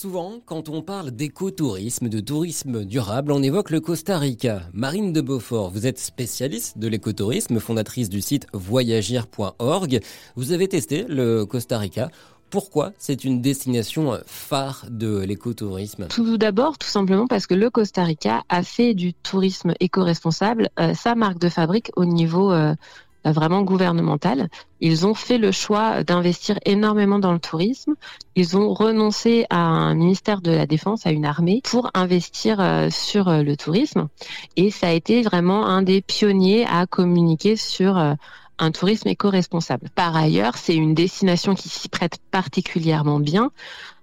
Souvent, quand on parle d'écotourisme, de tourisme durable, on évoque le Costa Rica. Marine de Beaufort, vous êtes spécialiste de l'écotourisme, fondatrice du site voyagir.org. Vous avez testé le Costa Rica. Pourquoi c'est une destination phare de l'écotourisme? Tout d'abord, tout simplement parce que le Costa Rica a fait du tourisme éco-responsable euh, sa marque de fabrique au niveau euh, vraiment gouvernementale. Ils ont fait le choix d'investir énormément dans le tourisme. Ils ont renoncé à un ministère de la Défense, à une armée, pour investir euh, sur euh, le tourisme. Et ça a été vraiment un des pionniers à communiquer sur un tourisme éco-responsable. Par ailleurs, c'est une destination qui s'y prête particulièrement bien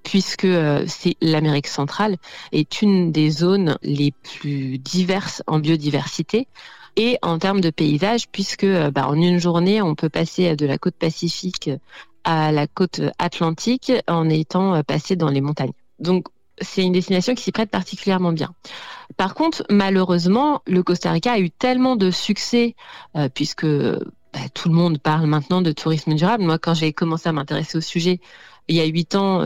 puisque c'est l'Amérique centrale est une des zones les plus diverses en biodiversité et en termes de paysage, puisque euh, bah, en une journée, on peut passer de la côte pacifique à la côte atlantique en étant euh, passé dans les montagnes. Donc, c'est une destination qui s'y prête particulièrement bien. Par contre, malheureusement, le Costa Rica a eu tellement de succès, euh, puisque bah, tout le monde parle maintenant de tourisme durable. Moi, quand j'ai commencé à m'intéresser au sujet, il y a huit ans,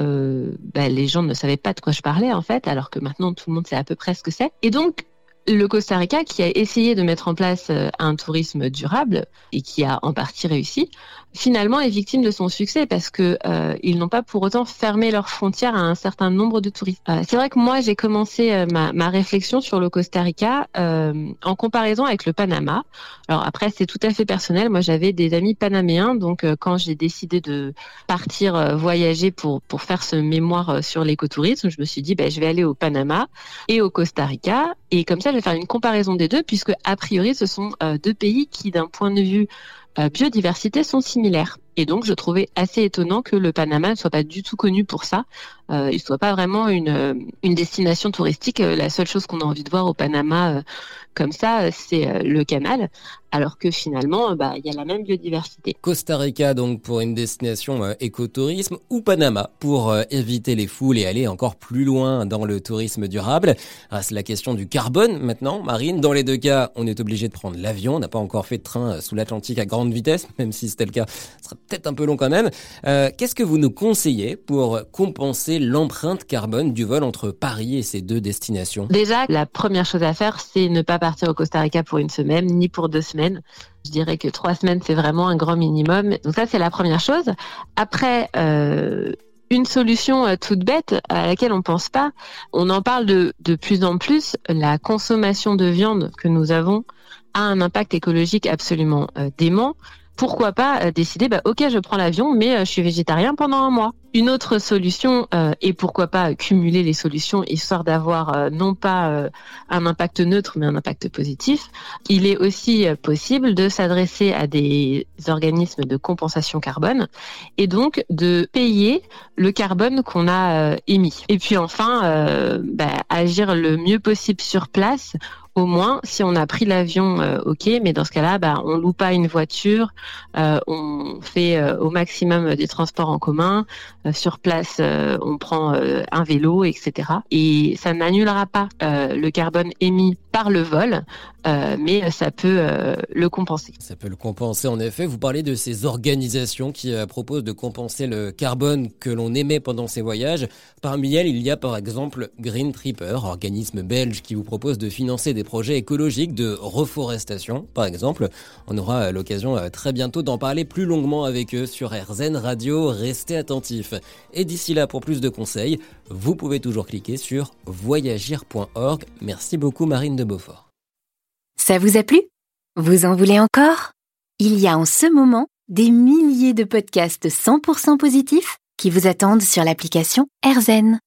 bah, les gens ne savaient pas de quoi je parlais en fait, alors que maintenant tout le monde sait à peu près ce que c'est. Et donc, le Costa Rica, qui a essayé de mettre en place euh, un tourisme durable et qui a en partie réussi, finalement est victime de son succès parce que euh, ils n'ont pas pour autant fermé leurs frontières à un certain nombre de touristes. Euh, c'est vrai que moi j'ai commencé ma, ma, réflexion sur le Costa Rica en comparaison avec le Panama. Alors après c'est tout à fait personnel. Moi j'avais des amis panaméens donc quand j'ai décidé de partir voyager pour pour faire ce mémoire sur l'écotourisme, je me suis dit ben, je vais aller au Panama et au Costa Rica et comme ça faire une comparaison des deux puisque a priori ce sont deux pays qui d'un point de vue euh, biodiversité sont similaires. Et donc, je trouvais assez étonnant que le Panama ne soit pas du tout connu pour ça. Euh, il soit pas vraiment une, euh, destination touristique. Euh, la seule chose qu'on a envie de voir au Panama comme ça, c'est le canal, alors que finalement, bah, il y a la même biodiversité. Costa Rica donc pour une destination écotourisme ou Panama pour éviter les foules et aller encore plus loin dans le tourisme durable. Ah, c'est la question du carbone maintenant, Marine. Dans les deux cas, on est obligé de prendre l'avion. On n'a pas encore fait de train sous l'Atlantique à grande vitesse, même si c'était le cas, peut-être un peu long quand même. Euh, Qu'est-ce que vous nous conseillez pour compenser l'empreinte carbone du vol entre Paris et ces deux destinations? Déjà, la première chose à faire, c'est ne pas partir au Costa Rica pour une semaine, ni pour deux semaines. Je dirais que trois semaines, c'est vraiment un grand minimum. Donc ça, c'est la première chose. Après, euh, une solution euh, toute bête à laquelle on pense pas, on en parle de, de plus en plus, la consommation de viande que nous avons a un impact écologique absolument dément pourquoi pas euh, décider, bah, ok, je prends l'avion, mais euh, je suis végétarien pendant un mois. Une autre solution, euh, et pourquoi pas cumuler les solutions, histoire d'avoir non pas un impact neutre, mais un impact positif, il est aussi possible de s'adresser à des organismes de compensation carbone et donc de payer le carbone qu'on a émis. Et puis enfin, bah, agir le mieux possible sur place au moins, si on a pris l'avion, euh, ok, mais dans ce cas-là, bah, on loue pas une voiture, euh, on fait euh, au maximum des transports en commun, sur place, on prend un vélo, etc. Et ça n'annulera pas le carbone émis par le vol, mais ça peut le compenser. Ça peut le compenser, en effet. Vous parlez de ces organisations qui proposent de compenser le carbone que l'on émet pendant ces voyages. Parmi elles, il y a par exemple Green Tripper, organisme belge qui vous propose de financer des projets écologiques de reforestation, par exemple. On aura l'occasion euh, très bientôt d'en parler plus longuement avec eux sur RZN Radio. Restez attentifs. Et d'ici là, pour plus de conseils, vous pouvez toujours cliquer sur voyagir.org. Merci beaucoup Marine de Beaufort. Ça vous a plu? Vous en voulez encore? Il y a en ce moment des milliers de podcasts 100% positifs qui vous attendent sur l'application RZN.